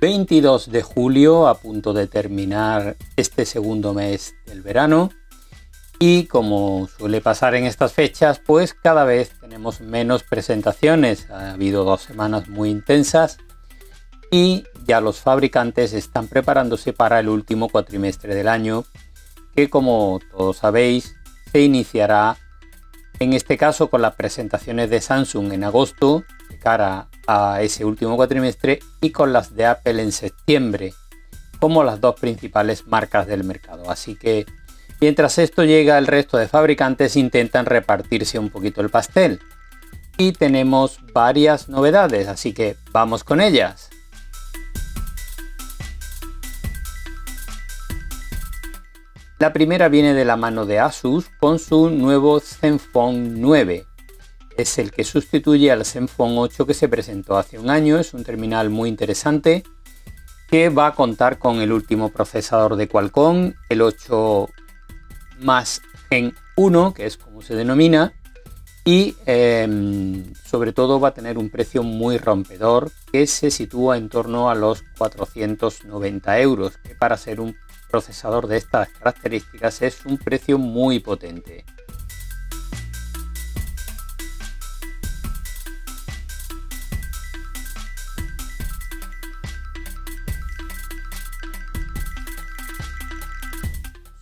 22 de julio, a punto de terminar este segundo mes del verano. Y como suele pasar en estas fechas, pues cada vez tenemos menos presentaciones. Ha habido dos semanas muy intensas y ya los fabricantes están preparándose para el último cuatrimestre del año, que como todos sabéis, se iniciará en este caso con las presentaciones de Samsung en agosto, cara a ese último cuatrimestre, y con las de Apple en septiembre, como las dos principales marcas del mercado. Así que Mientras esto llega, el resto de fabricantes intentan repartirse un poquito el pastel. Y tenemos varias novedades, así que vamos con ellas. La primera viene de la mano de Asus con su nuevo Zenfone 9. Es el que sustituye al Zenfone 8 que se presentó hace un año. Es un terminal muy interesante que va a contar con el último procesador de Qualcomm, el 8 más Gen 1, que es como se denomina, y em, sobre todo va a tener un precio muy rompedor que se sitúa en torno a los 490 euros, que para ser un procesador de estas características es un precio muy potente.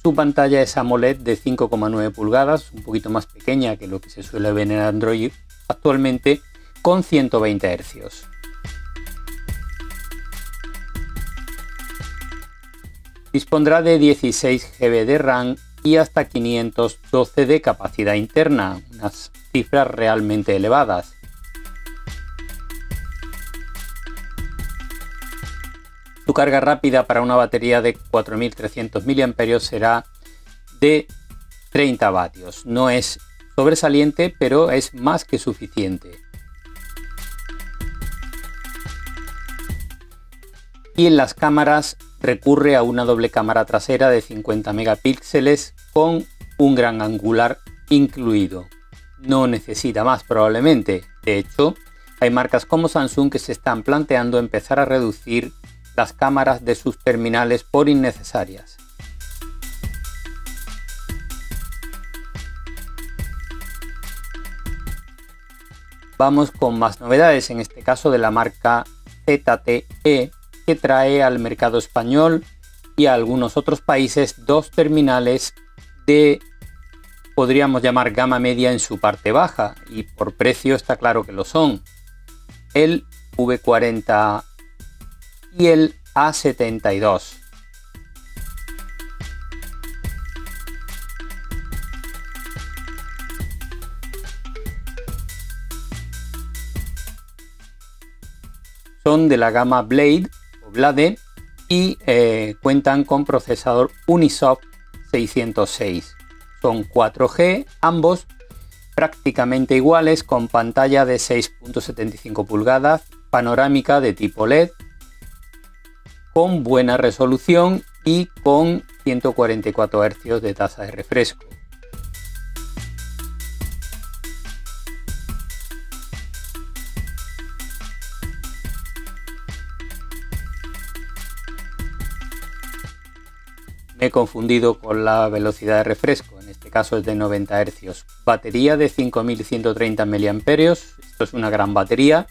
Su pantalla es AMOLED de 5,9 pulgadas, un poquito más pequeña que lo que se suele ver en Android actualmente, con 120 Hz. Dispondrá de 16 GB de RAM y hasta 512 de capacidad interna, unas cifras realmente elevadas. Su carga rápida para una batería de 4300 mAh será de 30 vatios. No es sobresaliente, pero es más que suficiente. Y en las cámaras recurre a una doble cámara trasera de 50 megapíxeles con un gran angular incluido. No necesita más probablemente. De hecho, hay marcas como Samsung que se están planteando empezar a reducir las cámaras de sus terminales por innecesarias. Vamos con más novedades, en este caso de la marca ZTE, que trae al mercado español y a algunos otros países dos terminales de, podríamos llamar gama media en su parte baja, y por precio está claro que lo son. El V40 y el A72. Son de la gama Blade o Blade y eh, cuentan con procesador Unisoc 606. Son 4G, ambos prácticamente iguales con pantalla de 6.75 pulgadas, panorámica de tipo LED con buena resolución y con 144 Hz de tasa de refresco. Me he confundido con la velocidad de refresco, en este caso es de 90 Hz. Batería de 5130 mAh, esto es una gran batería,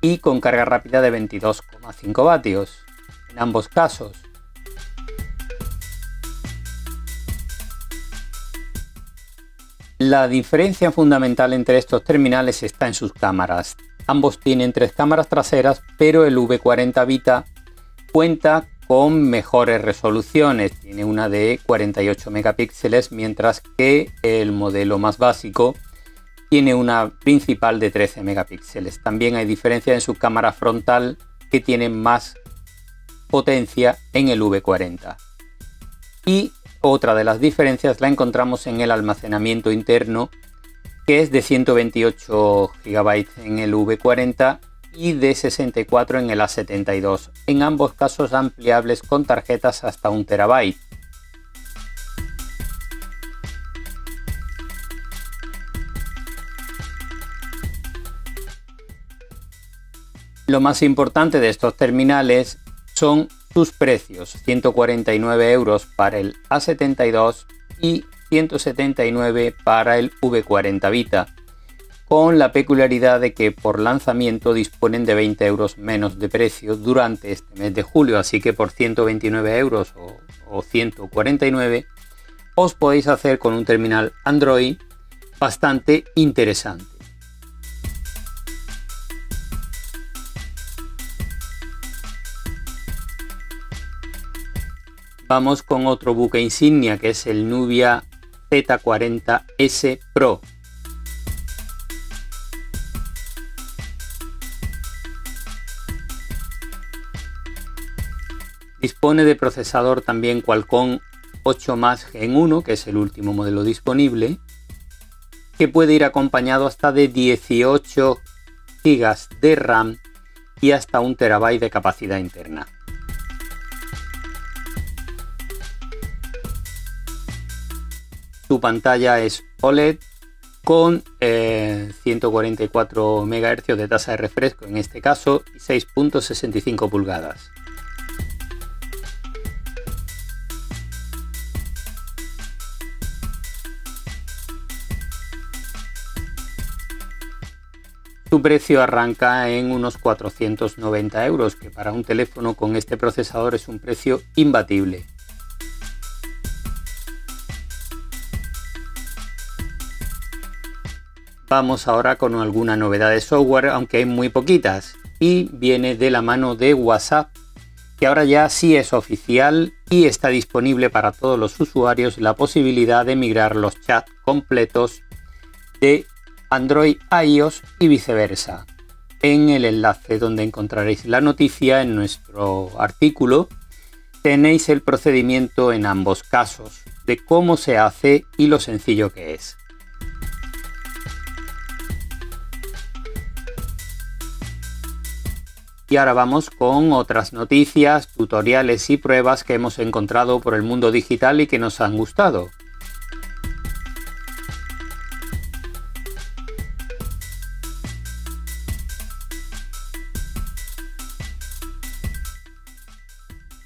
y con carga rápida de 22,5 vatios en ambos casos. La diferencia fundamental entre estos terminales está en sus cámaras. Ambos tienen tres cámaras traseras, pero el V40 Vita cuenta con mejores resoluciones. Tiene una de 48 megapíxeles, mientras que el modelo más básico tiene una principal de 13 megapíxeles. También hay diferencia en su cámara frontal que tiene más potencia en el V40. y otra de las diferencias la encontramos en el almacenamiento interno que es de 128 GB en el V40 y de 64 en el A72, en ambos casos ampliables con tarjetas hasta un terabyte. Lo más importante de estos terminales son sus precios, 149 euros para el A72 y 179 para el V40 Vita, con la peculiaridad de que por lanzamiento disponen de 20 euros menos de precio durante este mes de julio, así que por 129 euros o, o 149 os podéis hacer con un terminal Android bastante interesante. Vamos con otro buque insignia que es el Nubia Z40S Pro. Dispone de procesador también Qualcomm 8 más Gen 1, que es el último modelo disponible, que puede ir acompañado hasta de 18 GB de RAM y hasta un terabyte de capacidad interna. Su pantalla es OLED con 144 eh, MHz de tasa de refresco en este caso y 6.65 pulgadas. Su precio arranca en unos 490 euros, que para un teléfono con este procesador es un precio imbatible. Vamos ahora con alguna novedad de software, aunque hay muy poquitas, y viene de la mano de WhatsApp, que ahora ya sí es oficial y está disponible para todos los usuarios la posibilidad de migrar los chats completos de Android a iOS y viceversa. En el enlace donde encontraréis la noticia en nuestro artículo tenéis el procedimiento en ambos casos, de cómo se hace y lo sencillo que es. Y ahora vamos con otras noticias, tutoriales y pruebas que hemos encontrado por el mundo digital y que nos han gustado.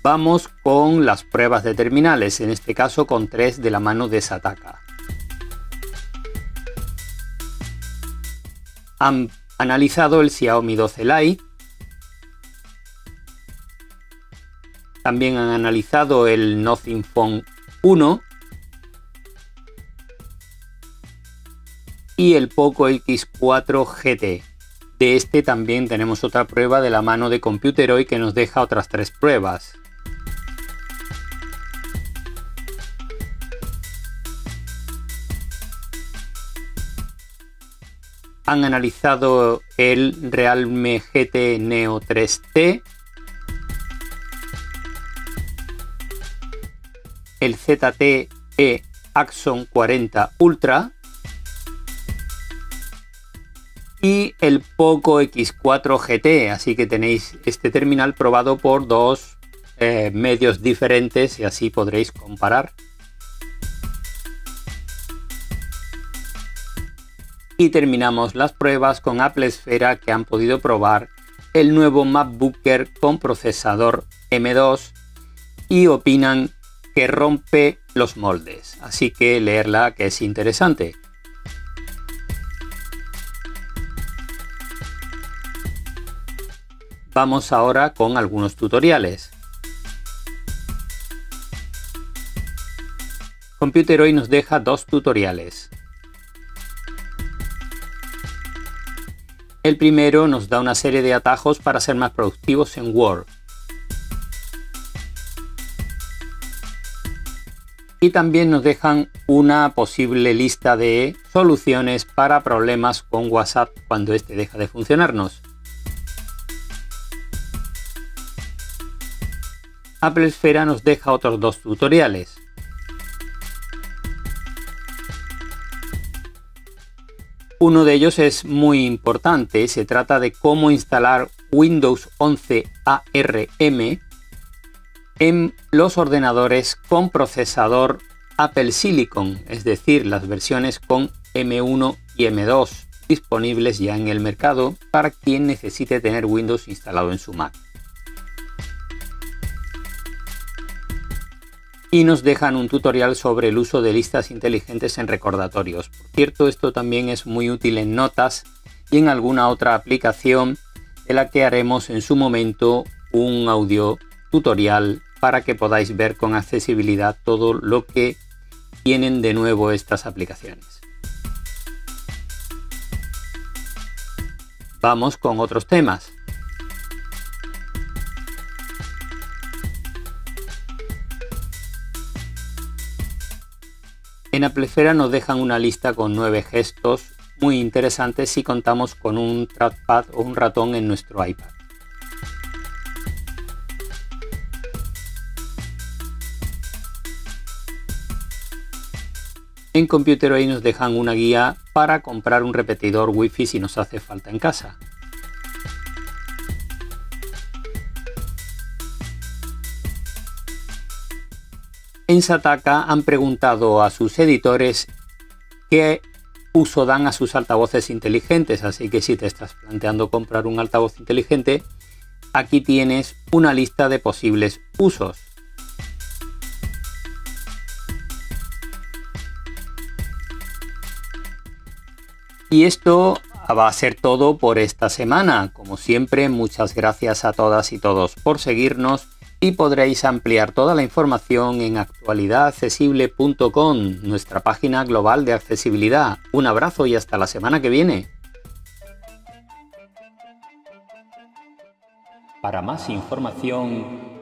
Vamos con las pruebas de terminales, en este caso con tres de la mano de Sataka. Han analizado el Xiaomi 12 Lite, También han analizado el Nothing Phone 1 y el Poco X4 GT. De este también tenemos otra prueba de la mano de Computeroid que nos deja otras tres pruebas. Han analizado el Realme GT Neo 3T el ZTE Axon 40 Ultra y el Poco X4 GT, así que tenéis este terminal probado por dos eh, medios diferentes y así podréis comparar. Y terminamos las pruebas con Apple Esfera que han podido probar el nuevo MacBooker con procesador M2 y opinan que rompe los moldes. Así que leerla que es interesante. Vamos ahora con algunos tutoriales. Computer hoy nos deja dos tutoriales. El primero nos da una serie de atajos para ser más productivos en Word. y también nos dejan una posible lista de soluciones para problemas con WhatsApp cuando este deja de funcionarnos. Apple Esfera nos deja otros dos tutoriales. Uno de ellos es muy importante, se trata de cómo instalar Windows 11 ARM en los ordenadores con procesador Apple Silicon, es decir, las versiones con M1 y M2 disponibles ya en el mercado para quien necesite tener Windows instalado en su Mac. Y nos dejan un tutorial sobre el uso de listas inteligentes en recordatorios. Por cierto, esto también es muy útil en notas y en alguna otra aplicación de la que haremos en su momento un audio tutorial para que podáis ver con accesibilidad todo lo que tienen de nuevo estas aplicaciones. Vamos con otros temas. En Applefera nos dejan una lista con nueve gestos muy interesantes si contamos con un trackpad o un ratón en nuestro iPad. En Computer nos dejan una guía para comprar un repetidor Wi-Fi si nos hace falta en casa. En Sataka han preguntado a sus editores qué uso dan a sus altavoces inteligentes, así que si te estás planteando comprar un altavoz inteligente, aquí tienes una lista de posibles usos. Y esto va a ser todo por esta semana. Como siempre, muchas gracias a todas y todos por seguirnos y podréis ampliar toda la información en actualidadaccesible.com, nuestra página global de accesibilidad. Un abrazo y hasta la semana que viene. Para más información,